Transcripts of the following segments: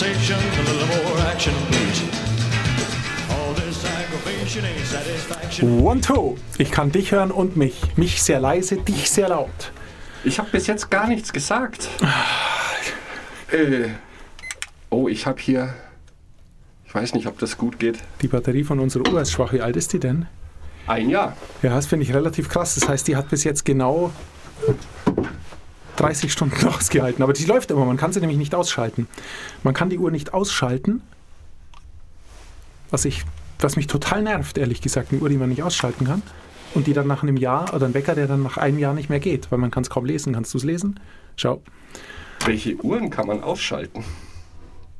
conversation, a little more action, please. One, two. Ich kann dich hören und mich. Mich sehr leise, dich sehr laut. Ich habe bis jetzt gar nichts gesagt. äh, oh, ich habe hier. Ich weiß nicht, ob das gut geht. Die Batterie von unserer Uhr ist schwach. Wie alt ist die denn? Ein Jahr. Ja, das finde ich relativ krass. Das heißt, die hat bis jetzt genau 30 Stunden ausgehalten. Aber die läuft immer. Man kann sie nämlich nicht ausschalten. Man kann die Uhr nicht ausschalten. Was, ich, was mich total nervt, ehrlich gesagt. Eine Uhr, die man nicht ausschalten kann. Und die dann nach einem Jahr, oder ein Wecker, der dann nach einem Jahr nicht mehr geht. Weil man kann es kaum lesen. Kannst du es lesen? Schau. Welche Uhren kann man ausschalten?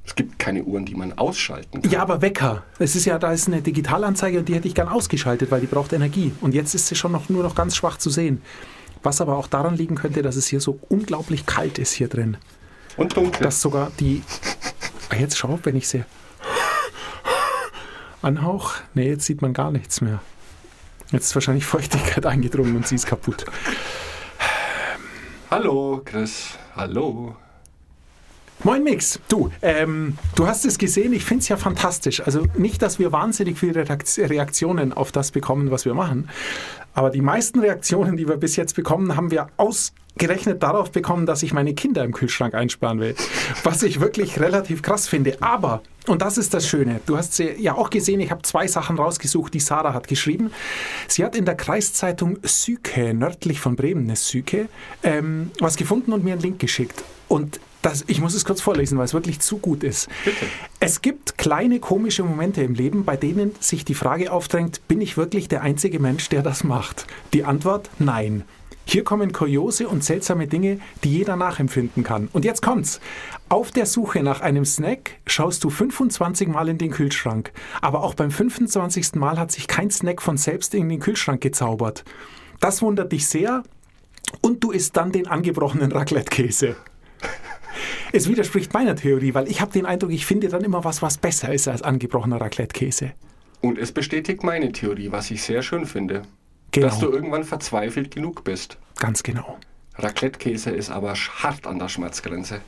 Es gibt keine Uhren, die man ausschalten kann. Ja, aber Wecker. Es ist ja, da ist eine Digitalanzeige und die hätte ich gern ausgeschaltet, weil die braucht Energie. Und jetzt ist sie schon noch, nur noch ganz schwach zu sehen. Was aber auch daran liegen könnte, dass es hier so unglaublich kalt ist hier drin. Und dunkel. Dass sogar die. Jetzt schau, wenn ich sie anhauch. Nee, jetzt sieht man gar nichts mehr. Jetzt ist wahrscheinlich Feuchtigkeit eingedrungen und sie ist kaputt. Hallo, Chris. Hallo. Moin Mix, du, ähm, du hast es gesehen, ich finde es ja fantastisch. Also nicht, dass wir wahnsinnig viele Reakt- Reaktionen auf das bekommen, was wir machen, aber die meisten Reaktionen, die wir bis jetzt bekommen, haben wir ausgerechnet darauf bekommen, dass ich meine Kinder im Kühlschrank einsperren will. Was ich wirklich relativ krass finde. Aber, und das ist das Schöne, du hast sie ja auch gesehen, ich habe zwei Sachen rausgesucht, die Sarah hat geschrieben. Sie hat in der Kreiszeitung Syke, nördlich von Bremen, eine Syke, ähm, was gefunden und mir einen Link geschickt. Und das, ich muss es kurz vorlesen, weil es wirklich zu gut ist. Es gibt kleine komische Momente im Leben, bei denen sich die Frage aufdrängt, bin ich wirklich der einzige Mensch, der das macht? Die Antwort, nein. Hier kommen kuriose und seltsame Dinge, die jeder nachempfinden kann. Und jetzt kommt's. Auf der Suche nach einem Snack schaust du 25 Mal in den Kühlschrank. Aber auch beim 25. Mal hat sich kein Snack von selbst in den Kühlschrank gezaubert. Das wundert dich sehr. Und du isst dann den angebrochenen Raclette-Käse. Es widerspricht meiner Theorie, weil ich habe den Eindruck, ich finde dann immer was, was besser ist als angebrochener Raclette-Käse. Und es bestätigt meine Theorie, was ich sehr schön finde. Genau. Dass du irgendwann verzweifelt genug bist. Ganz genau. Raclette-Käse ist aber hart an der Schmerzgrenze.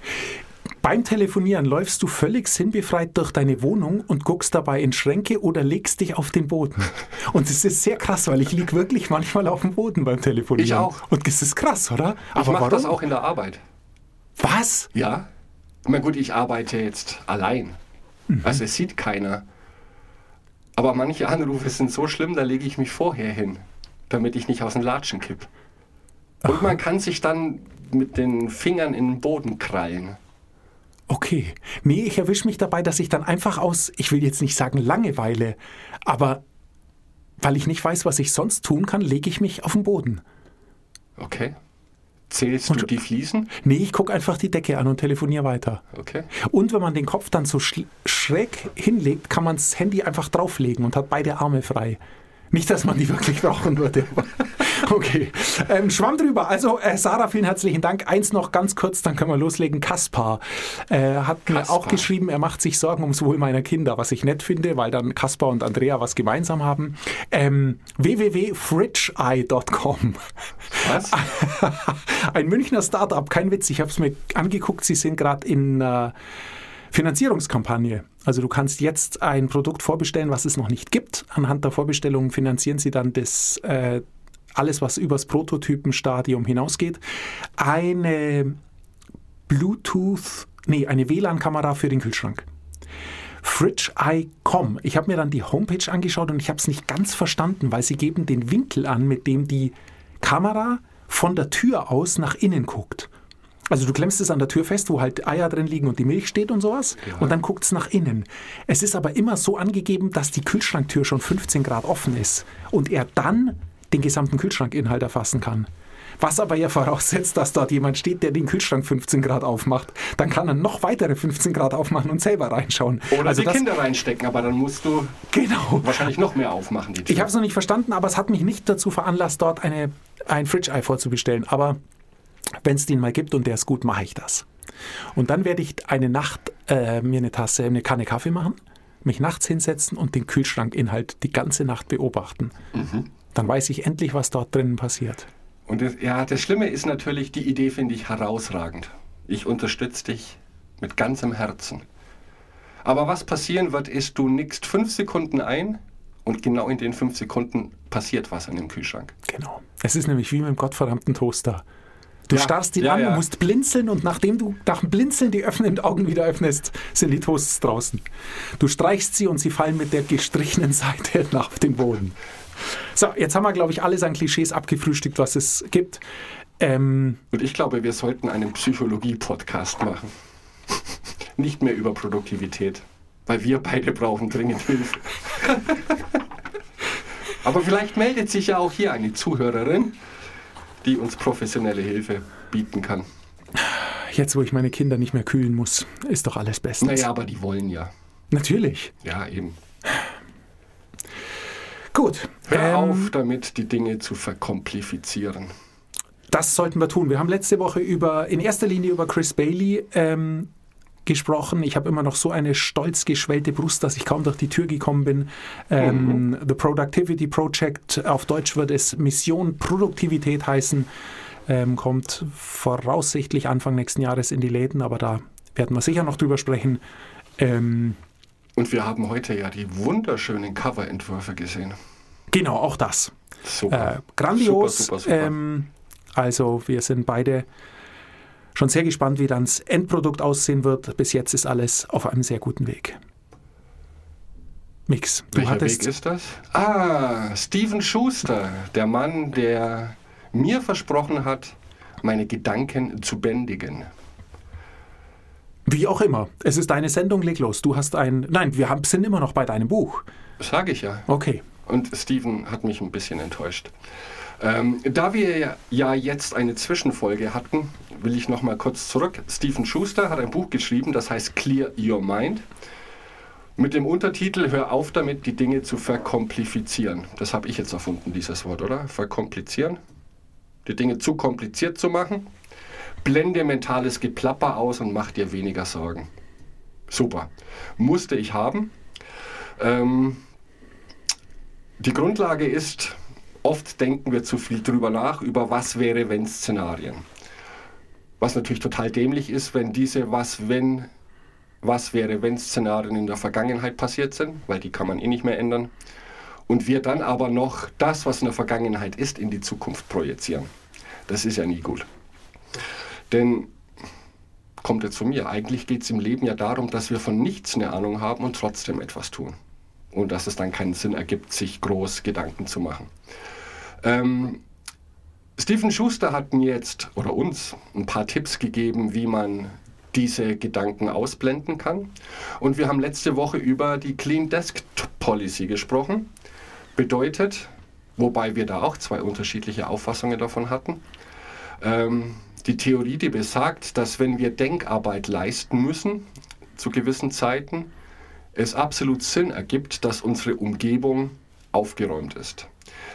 Beim Telefonieren läufst du völlig sinnbefreit durch deine Wohnung und guckst dabei in Schränke oder legst dich auf den Boden. Und es ist sehr krass, weil ich lieg wirklich manchmal auf dem Boden beim Telefonieren. Ich auch. Und das ist krass, oder? Ich mache das auch in der Arbeit. Was? Ja. Na gut, ich arbeite jetzt allein. Also es sieht keiner. Aber manche Anrufe sind so schlimm, da lege ich mich vorher hin, damit ich nicht aus den Latschen kipp. Und man kann sich dann mit den Fingern in den Boden krallen. Okay. Nee, ich erwische mich dabei, dass ich dann einfach aus, ich will jetzt nicht sagen Langeweile, aber weil ich nicht weiß, was ich sonst tun kann, lege ich mich auf den Boden. Okay. Zählst du Und- die Fliesen? Nee, ich gucke einfach die Decke an und telefoniere weiter. Okay. Und wenn man den Kopf dann so schräg hinlegt, kann man das Handy einfach drauflegen und hat beide Arme frei. Nicht, dass man die wirklich brauchen würde. Okay, ähm, Schwamm drüber. Also, äh, Sarah, vielen herzlichen Dank. Eins noch ganz kurz, dann können wir loslegen. Kaspar äh, hat mir Kaspar. auch geschrieben, er macht sich Sorgen ums Wohl meiner Kinder, was ich nett finde, weil dann Kaspar und Andrea was gemeinsam haben. Ähm, www.fridgeeye.com Was? Ein Münchner Startup, kein Witz. Ich habe es mir angeguckt. Sie sind gerade in äh, Finanzierungskampagne. Also du kannst jetzt ein Produkt vorbestellen, was es noch nicht gibt. Anhand der Vorbestellung finanzieren sie dann das äh, alles, was übers Prototypenstadium hinausgeht. Eine Bluetooth, nee, eine WLAN-Kamera für den Kühlschrank. FridgeEye.com. Ich habe mir dann die Homepage angeschaut und ich habe es nicht ganz verstanden, weil sie geben den Winkel an, mit dem die Kamera von der Tür aus nach innen guckt. Also du klemmst es an der Tür fest, wo halt Eier drin liegen und die Milch steht und sowas. Und dann guckt es nach innen. Es ist aber immer so angegeben, dass die Kühlschranktür schon 15 Grad offen ist und er dann den gesamten Kühlschrankinhalt erfassen kann. Was aber ja voraussetzt, dass dort jemand steht, der den Kühlschrank 15 Grad aufmacht. Dann kann er noch weitere 15 Grad aufmachen und selber reinschauen. Oder also die das, Kinder reinstecken, aber dann musst du Genau. wahrscheinlich noch mehr aufmachen. Ich habe es noch nicht verstanden, aber es hat mich nicht dazu veranlasst, dort eine, ein Fridge-Eye vorzubestellen. Aber wenn es den mal gibt und der ist gut, mache ich das. Und dann werde ich eine Nacht äh, mir eine Tasse, eine Kanne Kaffee machen, mich nachts hinsetzen und den Kühlschrankinhalt die ganze Nacht beobachten. Dann weiß ich endlich, was dort drinnen passiert. Und das, ja, das Schlimme ist natürlich, die Idee finde ich herausragend. Ich unterstütze dich mit ganzem Herzen. Aber was passieren wird, ist, du nickst fünf Sekunden ein und genau in den fünf Sekunden passiert was an dem Kühlschrank. Genau. Es ist nämlich wie mit dem gottverdammten Toaster. Du Ja, starrst ihn ja, an, ja. du musst blinzeln und nachdem du nach dem Blinzeln die öffnenden Augen wieder öffnest, sind die Toasts draußen. Du streichst sie und sie fallen mit der gestrichenen Seite nach dem Boden. So, jetzt haben wir, glaube ich, alles an Klischees abgefrühstückt, was es gibt. Ähm, Und ich glaube, wir sollten einen Psychologie-Podcast machen. Nicht mehr über Produktivität, weil wir beide brauchen dringend Hilfe. Aber vielleicht meldet sich ja auch hier eine Zuhörerin, die uns professionelle Hilfe bieten kann. jetzt, wo ich meine Kinder nicht mehr kühlen muss, ist doch alles bestens. Naja, aber die wollen ja. Natürlich. Ja, eben. Gut. Hör Ähm, auf damit, die Dinge zu verkomplifizieren. Das sollten wir tun. Wir haben letzte Woche über, in erster Linie über Chris Bailey ähm, gesprochen. Ich habe immer noch so eine stolz geschwellte Brust, dass ich kaum durch die Tür gekommen bin. Ähm, The Productivity Project, auf Deutsch wird es Mission Produktivität heißen, ähm, kommt voraussichtlich Anfang nächsten Jahres in die Läden, aber da werden wir sicher noch drüber sprechen. Ähm, Und wir haben heute ja die wunderschönen Coverentwürfe gesehen. genau, auch das. Super. Äh, grandios. Super, super, super. Ähm, also wir sind beide schon sehr gespannt, wie dann das Endprodukt aussehen wird. Bis jetzt ist alles auf einem sehr guten Weg. Mix, du Welcher hattest Weg ist das? Ah, Steven Schuster, der Mann, der mir versprochen hat, meine Gedanken zu bändigen. wie auch immer. Es ist deine Sendung, leg los. Du hast ein. Nein, wir haben, sind immer noch bei deinem Buch. Sage ich ja. Okay. Und Steven hat mich ein bisschen enttäuscht. Ähm, da wir ja- jetzt eine Zwischenfolge hatten, will ich noch mal kurz zurück. Steven Schuster hat ein Buch geschrieben, das heißt Clear Your Mind. Mit dem Untertitel Hör auf damit, die Dinge zu verkomplifizieren. Das habe ich jetzt erfunden, dieses Wort, oder? Verkomplizieren? Die Dinge zu kompliziert zu machen. Blende mentales Geplapper aus und mach dir weniger Sorgen. Super. Musste ich haben. Ähm, die Grundlage ist, oft denken wir zu viel drüber nach, über was wäre, wenn Szenarien. Was natürlich total dämlich ist, wenn diese was wenn was wäre, wenn Szenarien in der Vergangenheit passiert sind, weil die kann man eh nicht mehr ändern. Und wir dann aber noch das, was in der Vergangenheit ist, in die Zukunft projizieren. Das ist ja nie gut. Denn, kommt jetzt zu mir, eigentlich geht es im Leben ja darum, dass wir von nichts eine Ahnung haben und trotzdem etwas tun. Und dass es dann keinen Sinn ergibt, sich groß Gedanken zu machen. Ähm, Stephen Schuster hat mir jetzt oder uns ein paar Tipps gegeben, wie man diese Gedanken ausblenden kann. Und wir haben letzte Woche über die Clean Desk Policy gesprochen. Bedeutet, wobei wir da auch zwei unterschiedliche Auffassungen davon hatten, ähm, die Theorie, die besagt, dass wenn wir Denkarbeit leisten müssen, zu gewissen Zeiten, es absolut Sinn ergibt, dass unsere Umgebung aufgeräumt ist.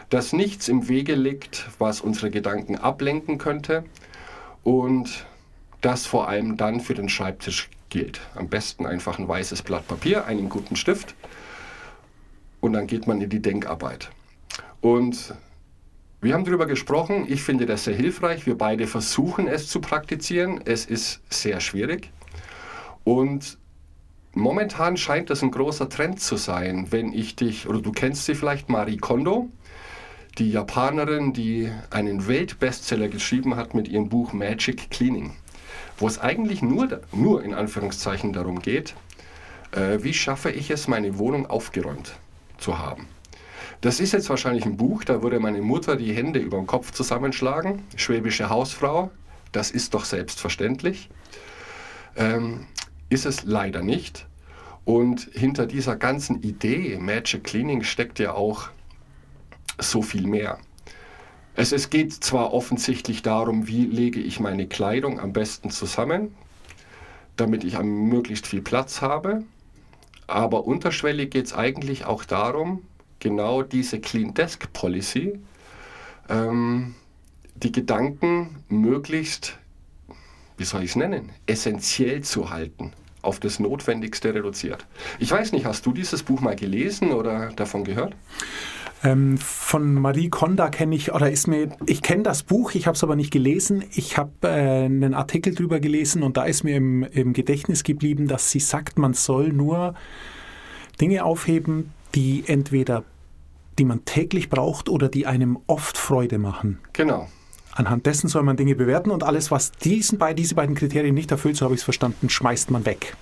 Dass nichts im Wege liegt, was unsere Gedanken ablenken könnte und das vor allem dann für den Schreibtisch gilt. Am besten einfach ein weißes Blatt Papier, einen guten Stift und dann geht man in die Denkarbeit. Und wir haben darüber gesprochen, ich finde das sehr hilfreich, wir beide versuchen es zu praktizieren, es ist sehr schwierig und momentan scheint das ein großer Trend zu sein, wenn ich dich, oder du kennst sie vielleicht, Marie Kondo, die Japanerin, die einen Weltbestseller geschrieben hat mit ihrem Buch Magic Cleaning, wo es eigentlich nur, nur in Anführungszeichen darum geht, äh, wie schaffe ich es, meine Wohnung aufgeräumt zu haben. Das ist jetzt wahrscheinlich ein Buch, da würde meine Mutter die Hände über den Kopf zusammenschlagen. Schwäbische Hausfrau, das ist doch selbstverständlich. Ähm, ist es leider nicht. Und hinter dieser ganzen Idee Magic Cleaning steckt ja auch so viel mehr. Es, es geht zwar offensichtlich darum, wie lege ich meine Kleidung am besten zusammen, damit ich möglichst viel Platz habe, aber unterschwellig geht es eigentlich auch darum, genau diese Clean Desk Policy, ähm, die Gedanken möglichst, wie soll ich es nennen, essentiell zu halten, auf das Notwendigste reduziert. Ich weiß nicht, hast du dieses Buch mal gelesen oder davon gehört? Ähm, von Marie Konda kenne ich, oder ist mir, ich kenne das Buch, ich habe es aber nicht gelesen. Ich habe äh, einen Artikel drüber gelesen und da ist mir im, im Gedächtnis geblieben, dass sie sagt, man soll nur Dinge aufheben, die entweder die man täglich braucht oder die einem oft Freude machen. Genau. Anhand dessen soll man Dinge bewerten und alles, was diesen, bei, diese beiden Kriterien nicht erfüllt, so habe ich es verstanden, schmeißt man weg.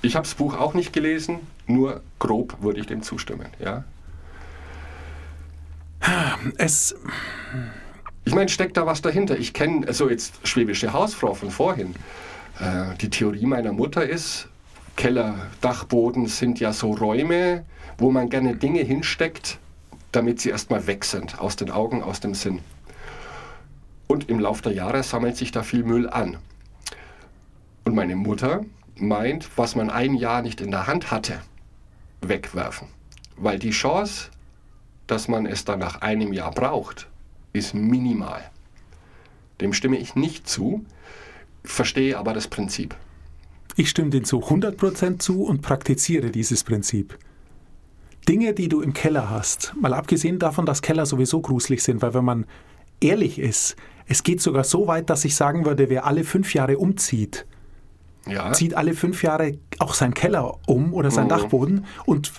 Ich habe das Buch auch nicht gelesen, nur grob würde ich dem zustimmen. Ja? Es, Ich meine, steckt da was dahinter? Ich kenne, also jetzt schwäbische Hausfrau von vorhin. Äh, die Theorie meiner Mutter ist, Keller, Dachboden sind ja so Räume, wo man gerne Dinge hinsteckt, damit sie erstmal weg sind, aus den Augen, aus dem Sinn. Und im Laufe der Jahre sammelt sich da viel Müll an. Und meine Mutter meint, was man ein Jahr nicht in der Hand hatte, wegwerfen. Weil die Chance, dass man es dann nach einem Jahr braucht, ist minimal. Dem stimme ich nicht zu, verstehe aber das Prinzip. ich stimme dem zu 100% zu und praktiziere dieses Prinzip. Dinge, die du im Keller hast, mal abgesehen davon, dass Keller sowieso gruselig sind, weil wenn man ehrlich ist, es geht sogar so weit, dass ich sagen würde, wer alle fünf Jahre umzieht, Ja, zieht alle fünf Jahre auch seinen Keller um oder seinen Mhm. Dachboden und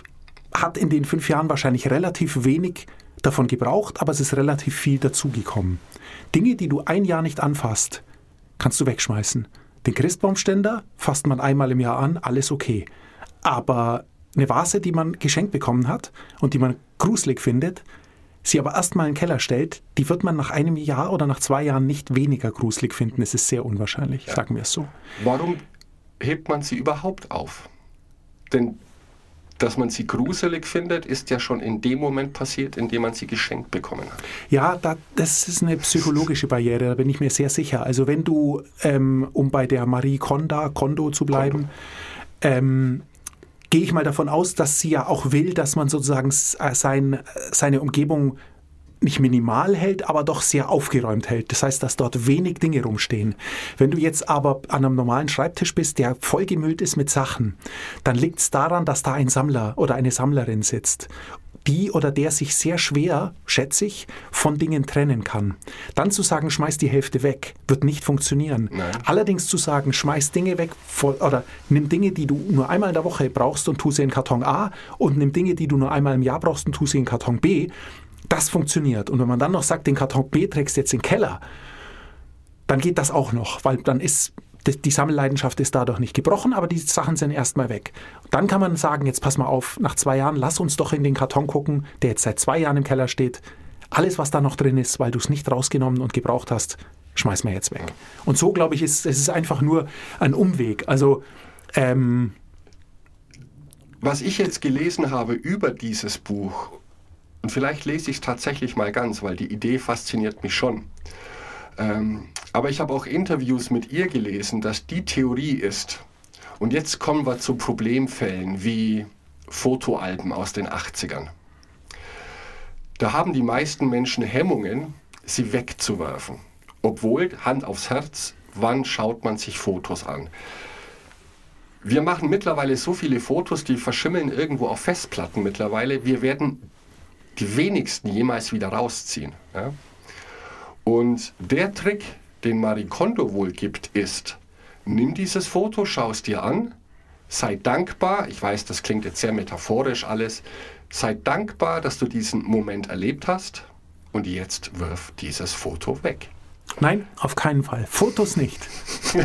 hat in den fünf Jahren wahrscheinlich relativ wenig davon gebraucht, aber es ist relativ viel dazugekommen. Dinge, die du ein Jahr nicht anfasst, kannst du wegschmeißen. Den Christbaumständer fasst man einmal im Jahr an, alles okay. Aber eine Vase, die man geschenkt bekommen hat und die man gruselig findet, sie aber erstmal in den Keller stellt, die wird man nach einem Jahr oder nach zwei Jahren nicht weniger gruselig finden. Es ist sehr unwahrscheinlich, sagen wir es so. warum hebt man sie überhaupt auf? Denn dass man sie gruselig findet, ist ja schon in dem Moment passiert, in dem man sie geschenkt bekommen hat. Ja, da, das ist eine psychologische Barriere, da bin ich mir sehr sicher. Also wenn du, ähm, um bei der Marie Konda, Kondo zu bleiben, ähm, gehe ich mal davon aus, dass sie ja auch will, dass man sozusagen äh, sein, seine Umgebung nicht minimal hält, aber doch sehr aufgeräumt hält. Das heißt, dass dort wenig Dinge rumstehen. Wenn du jetzt aber an einem normalen Schreibtisch bist, der vollgemüllt ist mit Sachen, dann liegt es daran, dass da ein Sammler oder eine Sammlerin sitzt, die oder der sich sehr schwer, schätze ich, von Dingen trennen kann. Dann zu sagen, schmeiß die Hälfte weg, wird nicht funktionieren. Nein. Allerdings zu sagen, schmeiß Dinge weg voll, oder nimm Dinge, die du nur einmal in der Woche brauchst und tu sie in Karton A und nimm Dinge, die du nur einmal im Jahr brauchst und tu sie in Karton B, das funktioniert. Und wenn man dann noch sagt, den Karton B trägst du jetzt in den Keller, dann geht das auch noch, weil dann ist die- Sammelleidenschaft ist dadurch nicht gebrochen, aber die Sachen sind erstmal weg. Dann kann man sagen, jetzt pass mal auf, nach zwei Jahren, lass uns doch in den Karton gucken, der jetzt seit zwei Jahren im Keller steht. Alles, was da noch drin ist, weil du es nicht rausgenommen und gebraucht hast, schmeiß mal jetzt weg. Und so, glaube ich, ist es ist einfach nur ein Umweg. Also, ähm, Was ich jetzt gelesen habe über dieses Buch, und vielleicht lese ich es tatsächlich mal ganz, weil die Idee fasziniert mich schon. Ähm, aber ich habe auch Interviews mit ihr gelesen, dass die Theorie ist, und jetzt kommen wir zu Problemfällen wie Fotoalben aus den 80ern. Da haben die meisten Menschen Hemmungen, sie wegzuwerfen. Obwohl, Hand aufs Herz, wann schaut man sich Fotos an? Wir machen mittlerweile so viele Fotos, die verschimmeln irgendwo auf Festplatten mittlerweile. Wir werden die wenigsten jemals wieder rausziehen. Ja? Und der Trick, den Marie Kondo wohl gibt, ist, nimm dieses Foto, schau es dir an, sei dankbar, ich weiß, das klingt jetzt sehr metaphorisch alles, sei dankbar, dass du diesen Moment erlebt hast und jetzt wirf dieses Foto weg. nein, auf keinen Fall. Fotos nicht.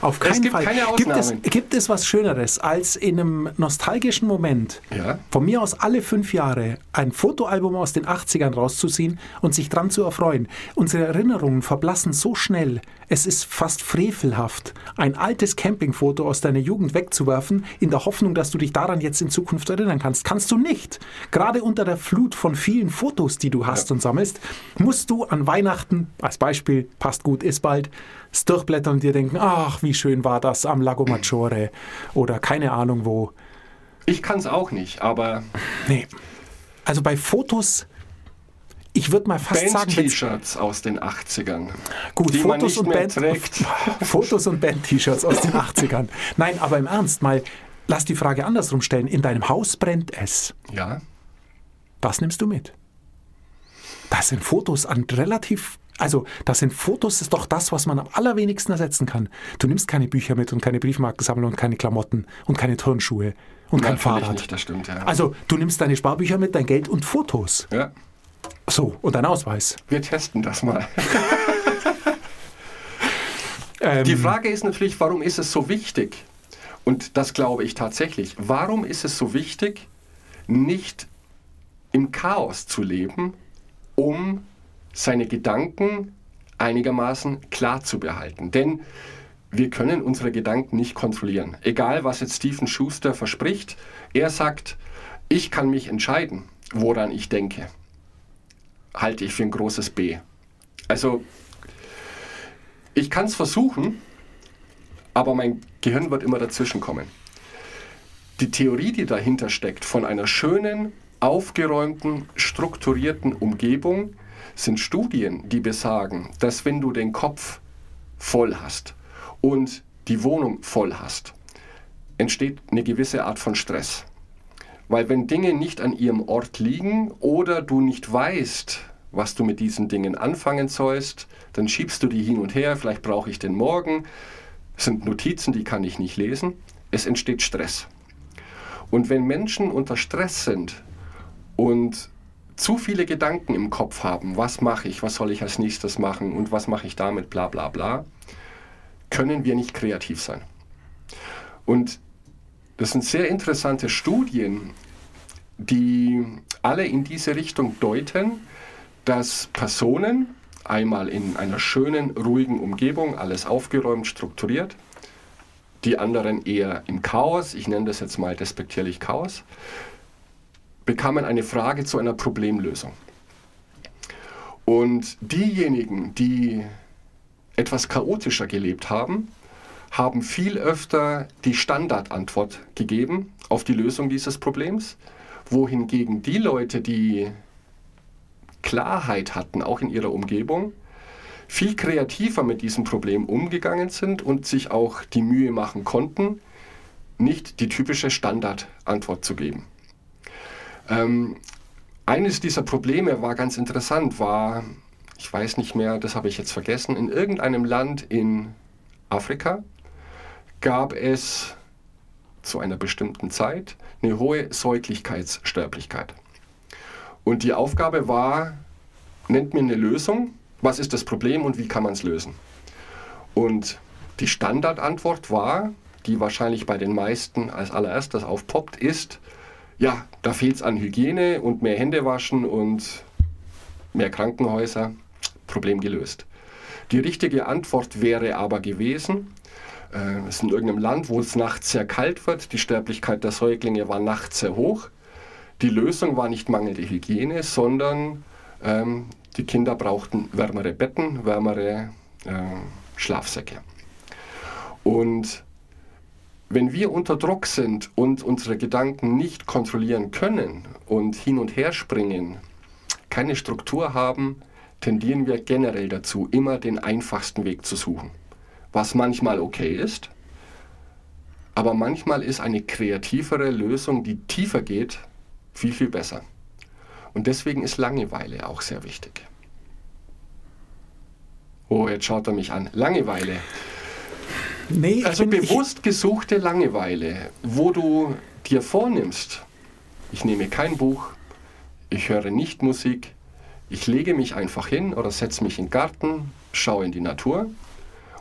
auf keinen gibt Fall. keine gibt, es, gibt es was Schöneres, als in einem nostalgischen Moment Ja? von mir aus alle fünf Jahre ein Fotoalbum aus den 80ern rauszuziehen und sich dran zu erfreuen. Unsere Erinnerungen verblassen so schnell. Es ist fast frevelhaft, ein altes Campingfoto aus deiner Jugend wegzuwerfen, in der Hoffnung, dass du dich daran jetzt in Zukunft erinnern kannst. Kannst du nicht. Gerade unter der Flut von vielen Fotos, die du hast und sammelst, musst du an Weihnachten, als Beispiel, passt gut, ist bald, es durchblättern und dir denken, ach, wie schön war das am Lago Maggiore oder keine Ahnung wo. Ich kann es auch nicht, aber Nee. Also bei Fotos, ich würde mal fast sagen, wenn's- Band-T-Shirts aus den 80ern. gut, Fotos nicht und mehr Band. Fotos und Band-T-Shirts aus den 80ern. Nein, aber im Ernst mal, lass die Frage andersrum stellen. In deinem Haus brennt es. Ja, Was nimmst du mit? Das sind Fotos an relativ, also das sind Fotos, ist doch das, was man am allerwenigsten ersetzen kann. Du nimmst keine Bücher mit und keine Briefmarkensammlung und keine Klamotten und keine Turnschuhe und kein Natürlich Fahrrad. nicht, das stimmt, ja. Also du nimmst deine Sparbücher mit, dein Geld und Fotos. ja. So, und dein Ausweis. Wir testen das mal. Ähm, Die Frage ist natürlich, warum ist es so wichtig? Und das glaube ich tatsächlich. Warum ist es so wichtig, nicht im Chaos zu leben, um seine Gedanken einigermaßen klar zu behalten? Denn wir können unsere Gedanken nicht kontrollieren. Egal, was jetzt Stephen Schuster verspricht, er sagt, ich kann mich entscheiden, woran ich denke. Halte ich für ein großes B. Also ich kann es versuchen, aber mein Gehirn wird immer dazwischen kommen. Die Theorie, die dahinter steckt, von einer schönen, aufgeräumten, strukturierten Umgebung, sind Studien, die besagen, dass wenn du den Kopf voll hast und die Wohnung voll hast, entsteht eine gewisse Art von Stress. Weil wenn Dinge nicht an ihrem Ort liegen oder du nicht weißt, was du mit diesen Dingen anfangen sollst, dann schiebst du die hin und her, vielleicht brauche ich den morgen. Es sind Notizen, die kann ich nicht lesen. Es entsteht Stress. Und wenn Menschen unter Stress sind und zu viele Gedanken im Kopf haben, was mache ich, was soll ich als nächstes machen und was mache ich damit, bla bla bla, können wir nicht kreativ sein. Und das sind sehr interessante Studien, die alle in diese Richtung deuten, dass Personen einmal in einer schönen, ruhigen Umgebung, alles aufgeräumt, strukturiert, die anderen eher im Chaos, ich nenne das jetzt mal despektierlich Chaos, bekamen eine Frage zu einer Problemlösung. Und diejenigen, die etwas chaotischer gelebt haben, haben viel öfter die Standardantwort gegeben auf die Lösung dieses Problems, wohingegen die Leute, die Klarheit hatten, auch in ihrer Umgebung, viel kreativer mit diesem Problem umgegangen sind und sich auch die Mühe machen konnten, nicht die typische Standardantwort zu geben. Ähm, eines dieser Probleme war ganz interessant, war, ich weiß nicht mehr, das habe ich jetzt vergessen, in irgendeinem Land in Afrika gab es zu einer bestimmten Zeit eine hohe Säuglichkeitssterblichkeit. Und die Aufgabe war, nennt mir eine Lösung, was ist das Problem und wie kann man es lösen. Und die Standardantwort war, die wahrscheinlich bei den meisten als allererstes aufpoppt, ist, ja, da fehlt es an Hygiene und mehr Hände waschen und mehr Krankenhäuser, Problem gelöst. Die richtige Antwort wäre aber gewesen, äh, es ist in irgendeinem Land, wo es nachts sehr kalt wird, die Sterblichkeit der Säuglinge war nachts sehr hoch. Die Lösung war nicht mangelnde Hygiene, sondern ähm, die Kinder brauchten wärmere Betten, wärmere äh, Schlafsäcke. Und wenn wir unter Druck sind und unsere Gedanken nicht kontrollieren können und hin und her springen, keine Struktur haben, tendieren wir generell dazu, immer den einfachsten Weg zu suchen. Was manchmal okay ist, aber manchmal ist eine kreativere Lösung, die tiefer geht, viel, viel besser. Und deswegen ist Langeweile auch sehr wichtig. Oh, jetzt schaut er mich an. Langeweile. Nee, Also bewusst gesuchte Langeweile, wo du dir vornimmst, ich nehme kein Buch, ich höre nicht Musik, ich lege mich einfach hin oder setze mich in den Garten, schaue in die Natur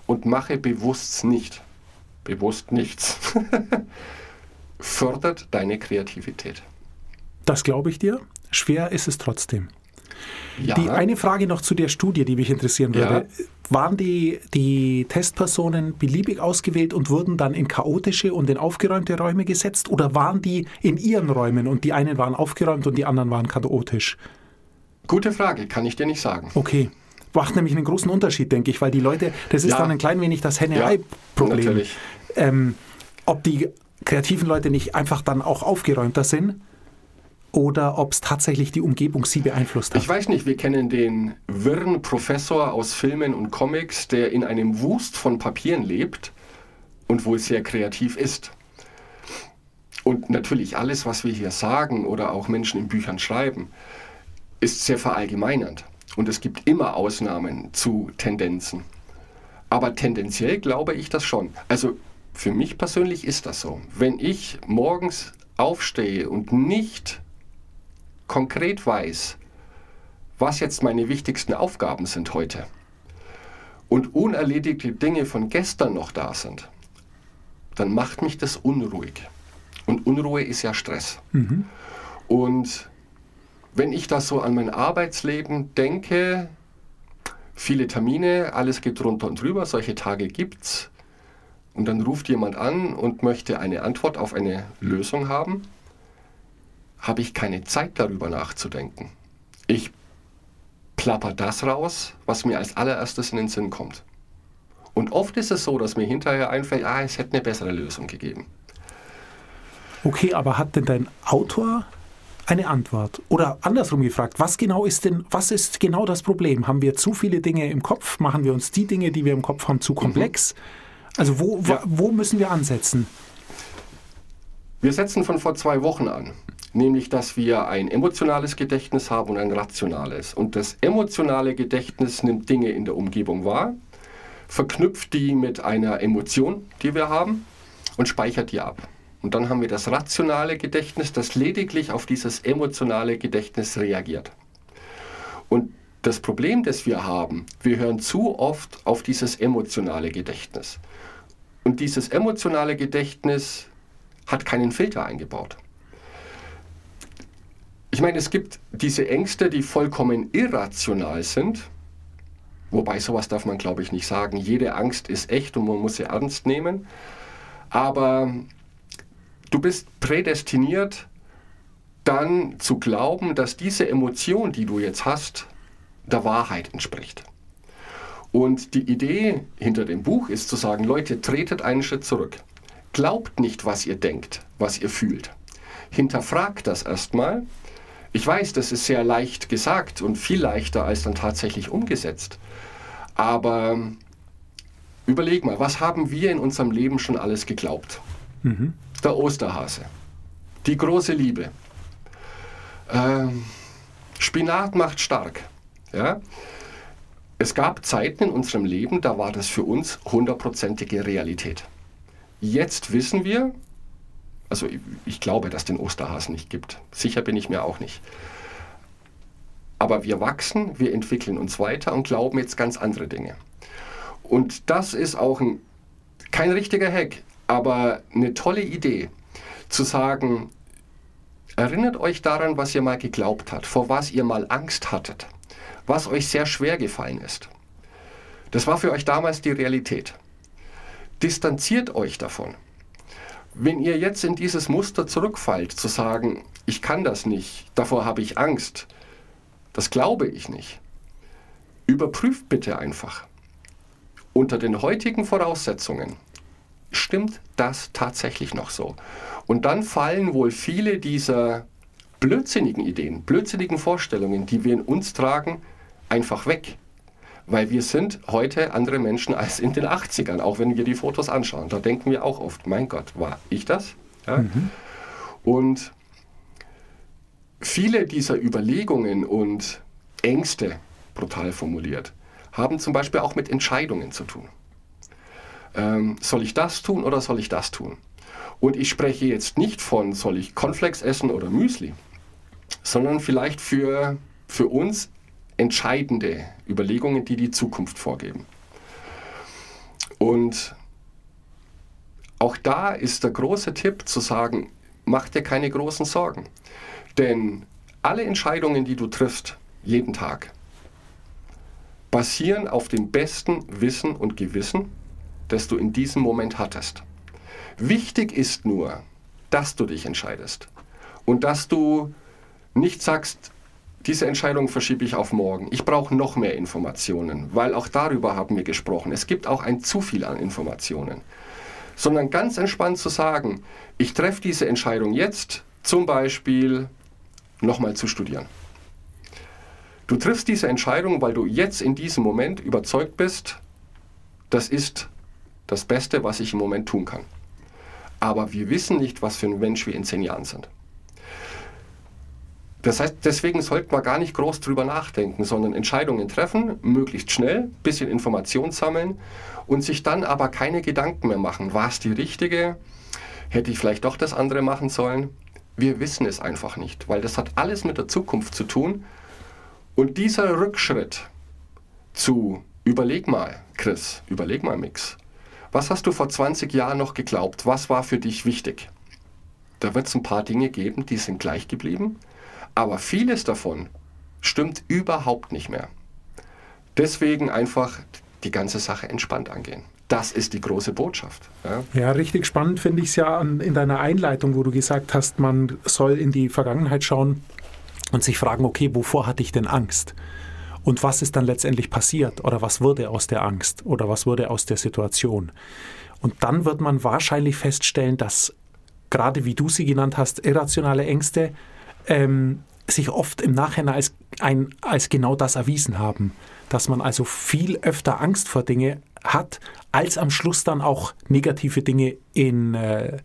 und mache bewusst nicht, bewusst nichts, fördert deine Kreativität. Das glaube ich dir. Schwer ist es trotzdem. Ja, Die eine Frage noch zu der Studie, die mich interessieren Ja. Waren die, die Testpersonen beliebig ausgewählt und wurden dann in chaotische und in aufgeräumte Räume gesetzt? Oder waren die in ihren Räumen und die einen waren aufgeräumt und die anderen waren chaotisch? gute Frage, kann ich dir nicht sagen. Okay. Macht nämlich einen großen Unterschied, denke ich, weil die Leute, das ist Ja. dann ein klein wenig das Henne-Ei-Problem. natürlich. ähm, ob die kreativen Leute nicht einfach dann auch aufgeräumter sind oder ob es tatsächlich die Umgebung sie beeinflusst hat. Ich weiß nicht, wir kennen den wirren Professor aus Filmen und Comics, der in einem Wust von Papieren lebt und wohl sehr kreativ ist. Und natürlich alles, was wir hier sagen oder auch Menschen in Büchern schreiben, ist sehr verallgemeinernd. Und es gibt immer Ausnahmen zu Tendenzen. Aber tendenziell glaube ich das schon. Also für mich persönlich ist das so. Wenn ich morgens aufstehe und nicht konkret weiß, was jetzt meine wichtigsten Aufgaben sind heute und unerledigte Dinge von gestern noch da sind, dann macht mich das unruhig. Und Unruhe ist ja Stress. Und wenn ich da so an mein Arbeitsleben denke, viele Termine, alles geht drunter und drüber, solche Tage gibt's. Und dann ruft jemand an und möchte eine Antwort auf eine Lösung haben, habe ich keine Zeit darüber nachzudenken. Ich plapper das raus, was mir als allererstes in den Sinn kommt. Und oft ist es so, dass mir hinterher einfällt, ah, es hätte eine bessere Lösung gegeben. Okay, aber hat denn dein Autor eine Antwort? Oder andersrum gefragt, was genau ist denn, was ist genau das Problem? Haben wir zu viele Dinge im Kopf? Machen wir uns die Dinge, die wir im Kopf haben, zu komplex? Also wo, Ja. wo müssen wir ansetzen? Wir setzen von vor zwei Wochen an, nämlich dass wir ein emotionales Gedächtnis haben und ein rationales. Und das emotionale Gedächtnis nimmt Dinge in der Umgebung wahr, verknüpft die mit einer Emotion, die wir haben, und speichert die ab. Und dann haben wir das rationale Gedächtnis, das lediglich auf dieses emotionale Gedächtnis reagiert. Und das Problem, das wir haben, wir hören zu oft auf dieses emotionale Gedächtnis. Und dieses emotionale Gedächtnis hat keinen Filter eingebaut. Ich meine, es gibt diese Ängste, die vollkommen irrational sind. Wobei sowas darf man, glaube ich, nicht sagen. Jede Angst ist echt und man muss sie ernst nehmen. Aber du bist prädestiniert, dann zu glauben, dass diese Emotion, die du jetzt hast, der Wahrheit entspricht. Und die Idee hinter dem Buch ist zu sagen, Leute, tretet einen Schritt zurück. Glaubt nicht, was ihr denkt, was ihr fühlt. Hinterfragt das erstmal. Ich weiß, das ist sehr leicht gesagt und viel leichter als dann tatsächlich umgesetzt. Aber überleg mal, was haben wir in unserem Leben schon alles geglaubt? Der Osterhase, die große Liebe, ähm, Spinat macht stark. Ja? Es gab Zeiten in unserem Leben, da war das für uns hundertprozentige Realität. Jetzt wissen wir, also ich, ich glaube, dass den Osterhasen nicht gibt. Sicher bin ich mir auch nicht. Aber wir wachsen, wir entwickeln uns weiter und glauben jetzt ganz andere Dinge. Und das ist auch ein, kein richtiger Hack, aber eine tolle Idee, zu sagen, erinnert euch daran, was ihr mal geglaubt habt, vor was ihr mal Angst hattet, was euch sehr schwer gefallen ist. Das war für euch damals die Realität. Distanziert euch davon. Wenn ihr jetzt in dieses Muster zurückfallt, zu sagen, ich kann das nicht, davor habe ich Angst, das glaube ich nicht, überprüft bitte einfach. Unter den heutigen Voraussetzungen stimmt das tatsächlich noch so. Und dann fallen wohl viele dieser blödsinnigen Ideen, blödsinnigen Vorstellungen, die wir in uns tragen, einfach weg. Weil wir sind heute andere Menschen als in den 80ern, auch wenn wir die Fotos anschauen. Da denken wir auch oft, mein Gott, war ich das? Ja? Und viele dieser Überlegungen und Ängste, brutal formuliert, haben zum Beispiel auch mit Entscheidungen zu tun. Ähm, soll ich das tun oder soll ich das tun? Und ich spreche jetzt nicht von, soll ich Cornflakes essen oder Müsli, sondern vielleicht für, für uns entscheidende Überlegungen, die die Zukunft vorgeben. Und auch da ist der große Tipp zu sagen, mach dir keine großen Sorgen. Denn alle Entscheidungen, die du triffst, jeden Tag, basieren auf dem besten Wissen und Gewissen, das du in diesem Moment hattest. Wichtig ist nur, dass du dich entscheidest und dass du nicht sagst, diese Entscheidung verschiebe ich auf morgen. Ich brauche noch mehr Informationen, weil auch darüber haben wir gesprochen. Es gibt auch ein zu viel an Informationen. Sondern ganz entspannt zu sagen, ich treffe diese Entscheidung jetzt, zum Beispiel nochmal zu studieren. Du triffst diese Entscheidung, weil du jetzt in diesem Moment überzeugt bist, das ist das Beste, was ich im Moment tun kann. aber wir wissen nicht, was für ein Mensch wir in zehn Jahren sind. Das heißt, deswegen sollten wir gar nicht groß drüber nachdenken, sondern Entscheidungen treffen, möglichst schnell, bisschen Information sammeln und sich dann aber keine Gedanken mehr machen. War es die richtige? Hätte ich vielleicht doch das andere machen sollen? Wir wissen es einfach nicht, weil das hat alles mit der Zukunft zu tun. Und dieser Rückschritt zu, überleg mal, Chris, überleg mal, Mix, was hast du vor 20 Jahren noch geglaubt? Was war für dich wichtig? Da wird es ein paar Dinge geben, die sind gleich geblieben, aber vieles davon stimmt überhaupt nicht mehr. Deswegen einfach die ganze Sache entspannt angehen. Das ist die große Botschaft. Ja, Ja, richtig spannend finde ich es ja an, in deiner Einleitung, wo du gesagt hast, man soll in die Vergangenheit schauen und sich fragen, okay, wovor hatte ich denn Angst? Und was ist dann letztendlich passiert? Oder was wurde aus der Angst? Oder was wurde aus der Situation? Und dann wird man wahrscheinlich feststellen, dass gerade wie du sie genannt hast, irrationale Ängste ähm, sich oft im Nachhinein als, ein, als genau das erwiesen haben. Dass man also viel öfter Angst vor Dinge hat, als am Schluss dann auch negative Dinge in äh,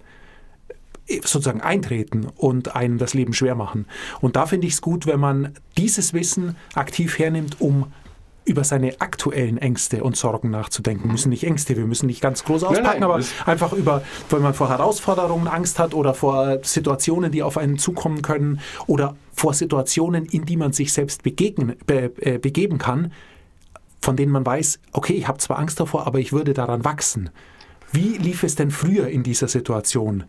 sozusagen eintreten und einem das Leben schwer machen. Und da finde ich es gut, wenn man dieses Wissen aktiv hernimmt, um über seine aktuellen Ängste und Sorgen nachzudenken. Müssen nicht Ängste, wir müssen nicht ganz groß auspacken, nein, aber das- einfach über, wenn man vor Herausforderungen Angst hat oder vor Situationen, die auf einen zukommen können oder vor Situationen, in die man sich selbst begegnen, be, äh, begeben kann, von denen man weiß, okay, ich habe zwar Angst davor, aber ich würde daran wachsen. Wie lief es denn früher in dieser Situation?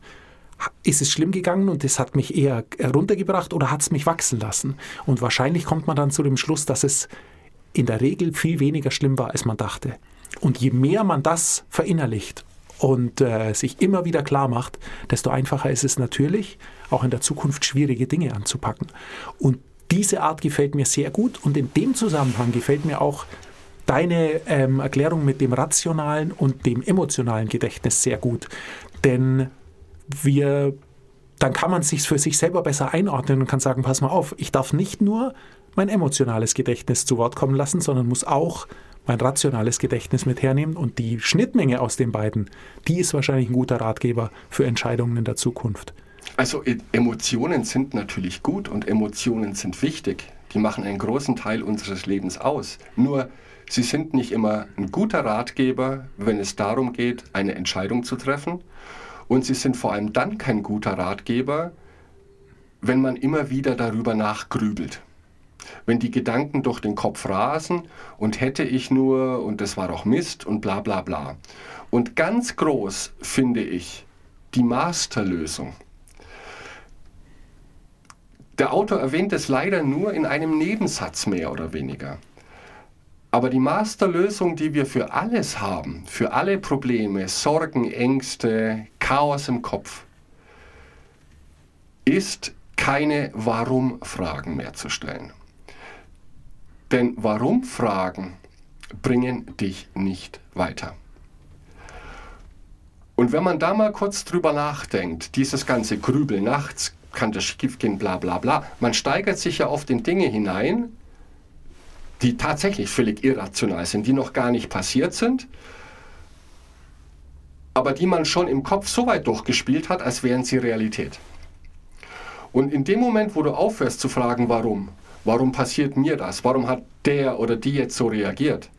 Ist es schlimm gegangen und es hat mich eher runtergebracht oder hat es mich wachsen lassen? Und wahrscheinlich kommt man dann zu dem Schluss, dass es in der Regel viel weniger schlimm war, als man dachte. Und je mehr man das verinnerlicht und äh, sich immer wieder klar macht, desto einfacher ist es natürlich, auch in der Zukunft schwierige Dinge anzupacken. Und diese Art gefällt mir sehr gut und in dem Zusammenhang gefällt mir auch deine ähm, Erklärung mit dem rationalen und dem emotionalen Gedächtnis sehr gut. Denn wir, dann kann man sich für sich selber besser einordnen und kann sagen, pass mal auf, ich darf nicht nur mein emotionales Gedächtnis zu Wort kommen lassen, sondern muss auch mein rationales Gedächtnis mit hernehmen und die Schnittmenge aus den beiden, die ist wahrscheinlich ein guter Ratgeber für Entscheidungen in der Zukunft. Also Emotionen sind natürlich gut und Emotionen sind wichtig. Die machen einen großen Teil unseres Lebens aus. Nur sie sind nicht immer ein guter Ratgeber, wenn es darum geht, eine Entscheidung zu treffen. Und sie sind vor allem dann kein guter Ratgeber, wenn man immer wieder darüber nachgrübelt. Wenn die Gedanken durch den Kopf rasen und hätte ich nur und das war doch Mist und bla bla bla. Und ganz groß finde ich die Masterlösung. Der Autor erwähnt es leider nur in einem Nebensatz mehr oder weniger. Aber die Masterlösung, die wir für alles haben, für alle Probleme, Sorgen, Ängste, Chaos im Kopf, ist keine Warum-Fragen mehr zu stellen. Denn Warum-Fragen bringen dich nicht weiter. Und wenn man da mal kurz drüber nachdenkt, dieses ganze Grübeln nachts, kann das schief gehen, bla bla bla, man steigert sich ja oft in Dinge hinein, die tatsächlich völlig irrational sind, die noch gar nicht passiert sind, aber die man schon im Kopf so weit durchgespielt hat, als wären sie Realität. Und in dem Moment, wo du aufhörst zu fragen, warum, warum passiert mir das, warum hat der oder die jetzt so reagiert,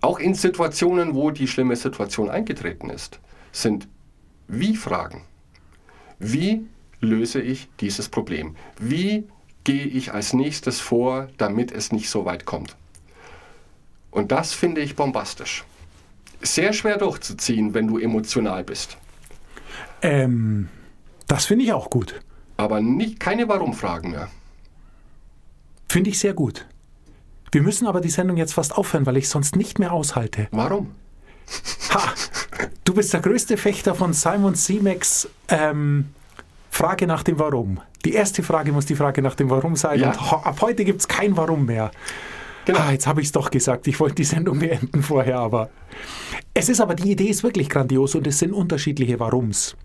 auch in Situationen, wo die schlimme Situation eingetreten ist, sind Wie-Fragen. Wie löse ich dieses Problem? Wie gehe ich als nächstes vor, damit es nicht so weit kommt? Und das finde ich bombastisch. Sehr schwer durchzuziehen, wenn du emotional bist. Ähm, das finde ich auch gut. Aber nicht, keine Warum-Fragen mehr. Finde ich sehr gut. Wir müssen aber die Sendung jetzt fast aufhören, weil ich sonst nicht mehr aushalte. Warum? Ha! Du bist der größte Fechter von Simon Simeks ähm, Frage nach dem Warum. Die erste Frage muss die Frage nach dem Warum sein. Ja. Und ab heute gibt es kein Warum mehr. Genau. Ah, jetzt habe ich es doch gesagt. Ich wollte die Sendung beenden vorher, aber. Es ist aber, die Idee ist wirklich grandios und es sind unterschiedliche Warums.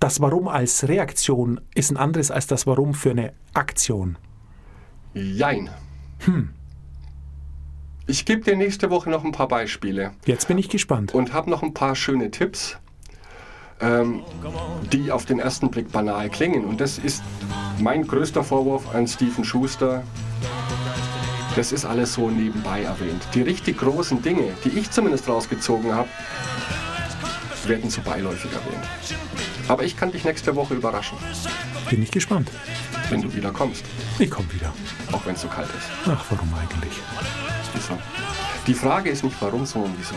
Das Warum als Reaktion ist ein anderes als das Warum für eine Aktion. Jein. Ich gebe dir nächste Woche noch ein paar Beispiele Jetzt bin ich gespannt. und habe noch ein paar schöne Tipps. ähm, die auf den ersten Blick banal klingen. Und das ist mein größter Vorwurf an Stephen Schuster. Das ist alles so nebenbei erwähnt. Die richtig großen Dinge, die ich zumindest rausgezogen habe, werden so beiläufig erwähnt. Aber ich kann dich nächste Woche überraschen, Bin ich gespannt. wenn du wieder kommst. Ich komme wieder. Auch wenn es so kalt ist. Ach, warum eigentlich? Wieso? Die Frage ist nicht warum, sondern wieso.